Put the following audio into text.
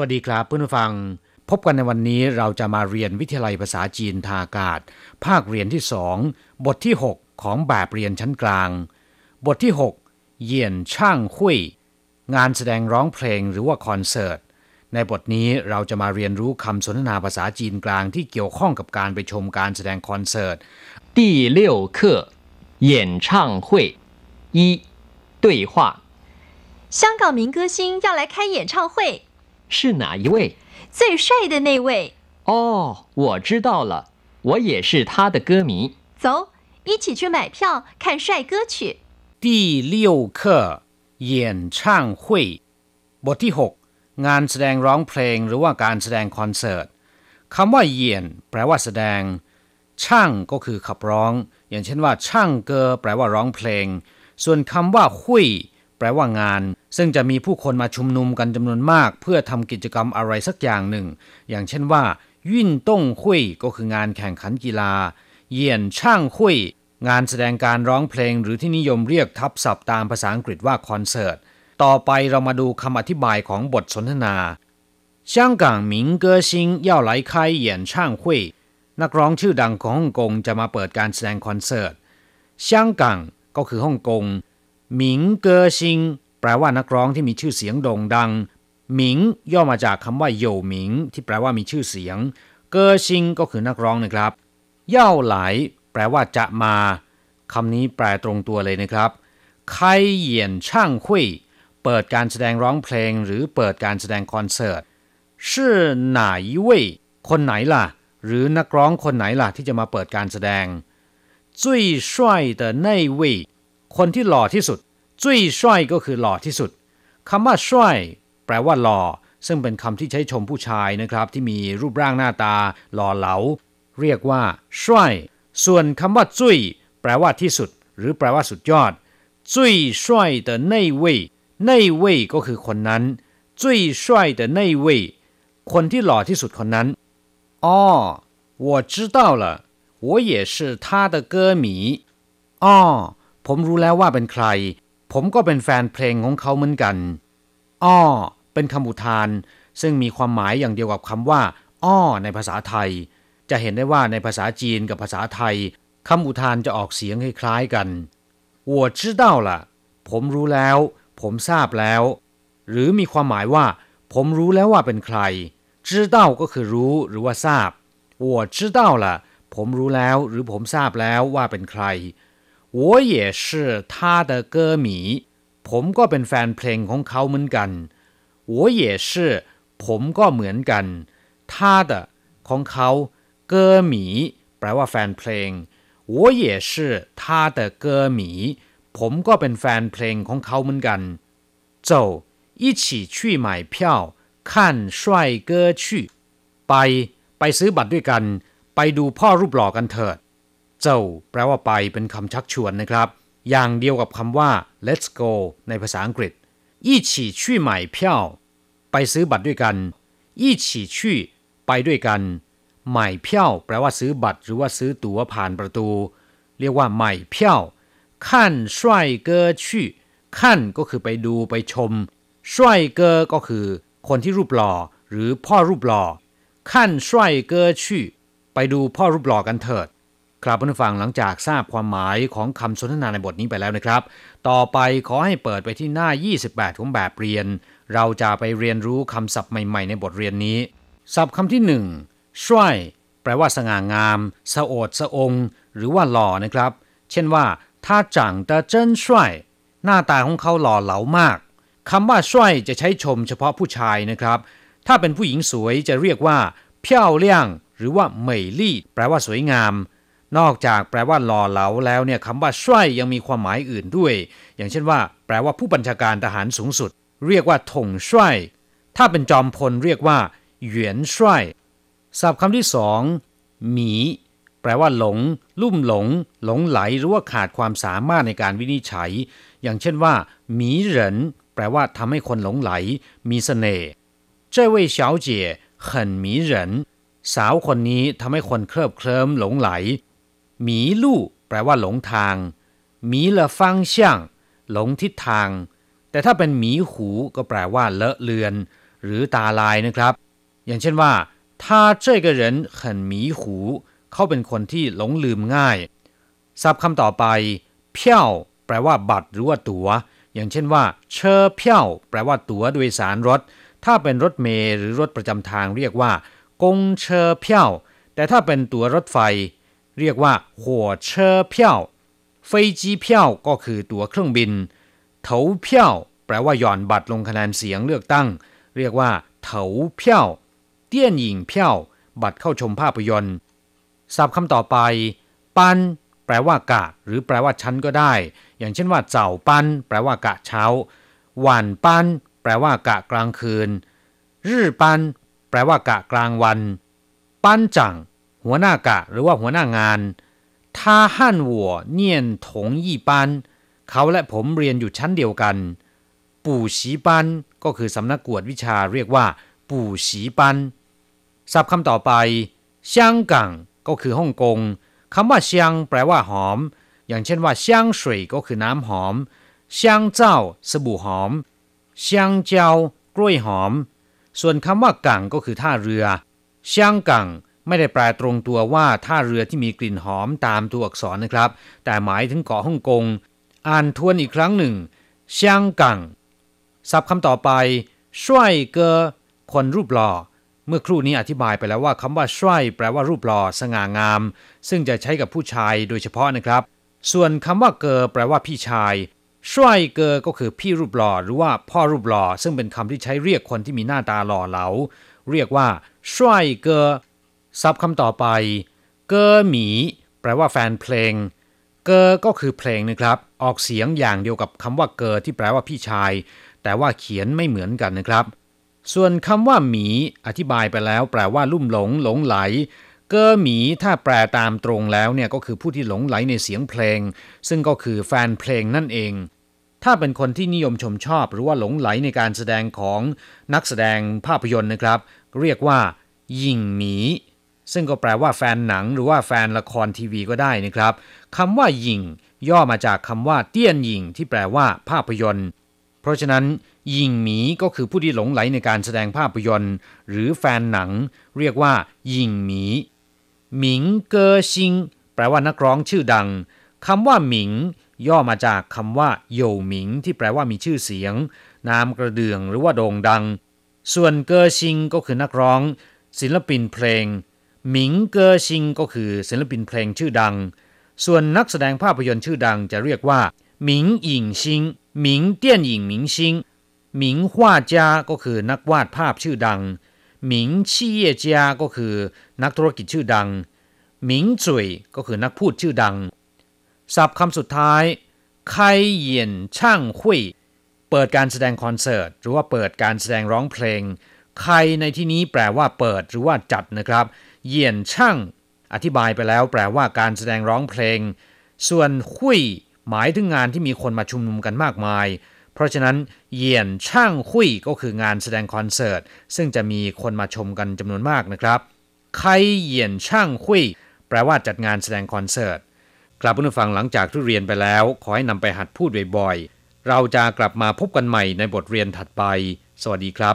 วัสดีครับเพื่อนผู้ฟัง พบกันในวันนี้เราจะมาเรียนวิทยาลัยภาษาจีนทางอากาศ ภาคเรียนที่สองบทที่ 6 ของแบบเรียนชั้นกลาง บทที่ 6 เยี่ยนช่างหุยงานแสดงร้องเพลงหรือว่าคอนเสิร์ต ในบทนี้เราจะมาเรียนรู้คำสนทนาภาษาจีนกลางที่เกี่ยวข้องกับการไปชมการแสดงคอนเสิร์ต 第六课演唱会一对话香港民歌星要来开演唱会， 是哪一位？最帅的那位。哦，我知道了，我也是他的歌迷。走，一起去买票看帅哥去。第六课演唱会บทที่ 6 งานแสดงร้องเพลงหรือว่าการแสดงคอนเสิร์ตคำว่าเยียนแปลว่าแสดง ช่างก็คือขับร้อง อย่างเช่นว่า ช่างเกอแปลว่าร้องเพลง ส่วนคำว่าหุย แปลว่างาน ซึ่งจะมีผู้คนมาชุมนุมกันจำนวนมาก เพื่อทำกิจกรรมอะไรสักอย่างหนึ่ง อย่างเช่นว่ายิ่นต้งหุยก็คืองานแข่งขันกีฬา เยียนช่างหุยงานแสดงการร้องเพลงหรือที่นิยมเรียกทับศัพท์ตามภาษาอังกฤษว่าคอนเสิร์ต ต่อไปเรามาดูคำอธิบายของบทสนทนา香港民歌星要来开演唱会นักร้องชื่อดังของฮ่องกงจะมาเปิดการแสดงคอนเสิร์ต香港ก็คือฮ่องกง หมิงเกอชิง แปลว่านักร้องที่มีชื่อเสียงโด่งดัง หมิงย่อมาจากคำว่าโยหมิง ที่แปลว่ามีชื่อเสียง เกอชิงก็คือนักร้องนะครับเย่าไหล แปลว่าจะมาคำนี้แปลตรงตัวเลยนะครับไคเหยียนช่างคุยเปิดการแสดงร้องเพลงหรือเปิดการแสดงคอนเสิร์ตชื่อไหนเว่ยคนไหนล่ะ หรือนักร้องคนไหนล่ะที่จะมาเปิดการแสดง最帅的那位 คนที่หล่อที่สุด最帅ก็คือหล่อที่สุดคำว่า帅แปลว่าหล่อ ซึ่งเป็นคำที่ใช้ชมผู้ชายนะครับ ที่มีรูปร่างหน้าตา หล่อเหลา เรียกว่า帅ส่วนคำว่าจุ้ยแปลว่าที่สุด หรือแปลว่าสุดยอด最帅的那位那位ก็คือคนนั้น最帅的那位คนที่หล่อที่สุดคนนั้นอ๋อ我知道了我也是他的歌迷อ๋อ ผมรู้แล้วว่าเป็นใคร ผมก็เป็นแฟนเพลงของเขาเหมือนกันอ้อเป็นคำอุทาน ซึ่งมีความหมายอย่างเดียวกับคำว่าอ้อในภาษาไทย จะเห็นได้ว่าในภาษาจีนกับภาษาไทยคำอุทานจะออกเสียงคล้ายๆกัน我知道了ผมรู้แล้ว ผมทราบแล้ว หรือมีความหมายว่า ผมรู้แล้วว่าเป็นใคร知道ก็คือรู้หรือว่าทราบ我知道了ผมรู้แล้วหรือผมทราบแล้วว่าเป็นใคร 我也是他的歌迷ผมก็เป็นแฟนเพลงของเขาเหมือนกัน我也是ผมก็เหมือนกัน他的ของเขา歌迷แปลว่าแฟนเพลง我也是他的歌迷ผมก็เป็นแฟนเพลงของเขาเหมือนกัน走一起去买票看帅哥去ไปไปซื้อบัตรด้วยกัน ไปดูพ่อรูปหล่อกันเถิด เจ้าแปลว่าไปเป็นคำชักชวนนะครับ อย่างเดียวกับคำว่า let's go ในภาษาอังกฤษ一起去买票ไปซื้อบัตรด้วยกัน一起去ไปด้วยกันใหม่เพียวแปลว่าซื้อบัตรหรือว่าซื้อตั๋วผ่านประตู เรียกว่าใหม่เพียวขั้นช่ก็คือไปดูไปชม帅哥ก็คือ คนที่รูปหล่อหรือพ่อรูปหล่อ看帅哥去ช่วยเอไปดูพ่อรูปหล่อกันเถิด ครับผู้ฟังหลังจากทราบความหมายของคำสนทนาในบทนี้ไปแล้วนะครับ ต่อไปขอให้เปิดไปที่หน้า 28 ของแบบเรียน เราจะไปเรียนรู้คำศัพท์ใหม่ ๆ ในบทเรียนนี้ ศัพท์คำที่หนึ่งช่วยแปลว่าสง่างาม สะโอดสะอง หรือว่าหล่อนะครับ เช่นว่าถ้าจังแต่เจินช่วยหน้าตาของเขาหล่อเหลามากคำว่าช่วยจะใช้ชมเฉพาะผู้ชายนะครับ ถ้าเป็นผู้หญิงสวยจะเรียกว่าเพี้ยวเลี่ยงหรือว่าเหมยลี่ แปลว่าสวยงาม นอกจากแปลว่าหล่อเหลาแล้วเนี่ยคำว่าช่วยยังมีความหมายอื่นด้วย อย่างเช่นว่า แปลว่าผู้บัญชาการทหารสูงสุด เรียกว่าถงช่วยถ้าเป็นจอมพลเรียกว่าเหวียนช่วยศัพท์คำที่สองหมี แปลว่าหลง ลุ่มหลง หลงไหลหรือว่าขาดความสามารถในการวินิจฉัย อย่างเช่นว่าหมีเหรินแปลว่าทำให้คนหลงไหล มีเสน่ห์这位小姐很迷人สาวคนนี้ทำให้คนเคลิบเคลิ้มหลงไหล หมีลู่แปลว่าหลงทางหมีละฟังเชียงหลงทิศทาง แต่ถ้าเป็นหมีหูก็แปลว่าเลอะเลือน หรือตาลายนะครับ อย่างเช่นว่า他这个人很迷糊เขาเป็นคนที่หลงลืมง่ายศัพท์คำต่อไปเพี้ยวแปลว่าบัตรหรือว่าตัว๋ว อย่างเช่นว่าเชอเพี้ยวแปลว่าตั๋วโดยสารรถ ถ้าเป็นรถเมล์หรือรถประจำทางเรียกว่ากงเชอเพี้ยวแต่ถ้าเป็นตั๋วรถไฟ เรียกว่าหัวเชอเพี้ยวเฟจีเพี้ยวก็คือตั๋วเครื่องบินเถาเพี้ยวแปลว่าหย่อนบัตรลงคะแนนเสียงเลือกตั้ง เรียกว่าเถาเพี้ยวเตี้ยนหญิงเพี้ยวบัตรเข้าชมภาพยนตร์ศัพท์คำต่อไป ปันแปลว่ากะ หรือแปลว่าชั้นก็ได้ อย่างเช่นว่าเจ้าปันแปลว่ากะเช้าหวานปันแปลว่ากะกลางคืนรื่ปันแปลว่ากะกลางวัน ปันจัง หัวหน้ากะ หรือว่าหัวหน้างาน他和我念同一班เขาและผมเรียนอยู่ชั้นเดียวกัน ปู่ฉีปัน ก็คือสำนักกวดวิชาเรียกว่า ปู่ฉีปันศัพท์คำต่อไปเซียงกังก็คือฮ่องกงคำว่าเซียงแปลว่าหอม อย่างเช่นว่าเซียงสวยก็คือน้ำหอมเซียงเจ้าสบู่หอมเซียงเจ้ากล้วยหอม ส่วนคำว่ากังก็คือท่าเรือเซียงกัง ไม่ได้แปลตรงตัวว่าท่าเรือที่มีกลิ่นหอมตามตัวอักษรนะครับ แต่หมายถึงเกาะฮ่องกง อ่านทวนอีกครั้งหนึ่งเซียงกังศัพท์คำต่อไปช่วยเกอคนรูปหล่อ เมื่อครู่นี้อธิบายไปแล้วว่าคำว่าช่วยแปลว่ารูปหล่อสง่างาม ซึ่งจะใช้กับผู้ชายโดยเฉพาะนะครับ ส่วนคำว่าเกอแปลว่าพี่ชายช่วยเกอก็คือพี่รูปหล่อหรือว่าพ่อรูปหล่อซึ่งเป็นคำที่ใช้เรียกคนที่มีหน้าตาหล่อเหลา เรียกว่าช่วยเกอ ซับคำต่อไป เกอหมี แปลว่าแฟนเพลง เกอก็คือเพลงนะครับ ออกเสียงอย่างเดียวกับคำว่าเกอที่แปลว่าพี่ชาย แต่ว่าเขียนไม่เหมือนกันนะครับ ส่วนคำว่าหมี อธิบายไปแล้ว แปลว่าลุ่มหลง หลงไหล เกอหมีถ้าแปลตามตรงแล้วเนี่ยก็คือผู้ที่หลงไหลในเสียงเพลง ซึ่งก็คือแฟนเพลงนั่นเองถ้าเป็นคนที่นิยมชมชอบ หรือว่าหลงไหลในการแสดงของนักแสดงภาพยนตร์นะครับ เรียกว่า ยิงหมี ซึ่งก็แปลว่าแฟนหนังหรือว่าแฟนละครทีวีก็ได้นะครับคำว่ายิงย่อมาจากคำว่าเตี้ยนยิงที่แปลว่าภาพยนตร์ เพราะฉะนั้นยิงหมีก็คือผู้ที่หลงไหลในการแสดงภาพยนตร์ หรือแฟนหนัง เรียกว่ายิงหมีหมิงเกอซิง แปลว่านักร้องชื่อดังคำว่าหมิง ย่อมาจากคำว่าโยหมิง ที่แปลว่ามีชื่อเสียง นามกระเดื่องหรือว่าโด่งดัง ส่วนเกอซิงก็คือนักร้อง ศิลปินเพลง หมิงเกอซิงก็คือศิลปินเพลงชื่อดัง ส่วนนักแสดงภาพยนตร์ชื่อดังจะเรียกว่าหมิงหยิงซิงหมิงเตี้ยนหยิงหมิงซิงหมิงวาจา ก็คือนักวาดภาพชื่อดังหมิงชี่เยจา ก็คือนักธุรกิจชื่อดังหมิงจุยก็คือนักพูดชื่อดัง ศัพท์คำสุดท้ายไคเยียนช่างหุยเปิดการแสดงคอนเสิร์ต หรือว่าเปิดการแสดงร้องเพลงใครในที่นี้แปลว่าเปิดหรือว่าจัดนะครับ เยียนช่าง อธิบายไปแล้วแปลว่าการแสดงร้องเพลง ส่วนหุยหมายถึงงานที่มีคนมาชุมนุมกันมากมาย เพราะฉะนั้นเยียนช่างหุยก็คืองานแสดงคอนเสิร์ต ซึ่งจะมีคนมาชมกันจำนวนมากนะครับไครเยียนช่างหุยแปลว่าจัดงานแสดงคอนเสิร์ตกลับผู้ฟังหลังจากที่เรียนไปแล้ว ขอให้นำไปหัดพูดบ่อยๆ เราจะกลับมาพบกันใหม่ในบทเรียนถัดไป สวัสดีครับ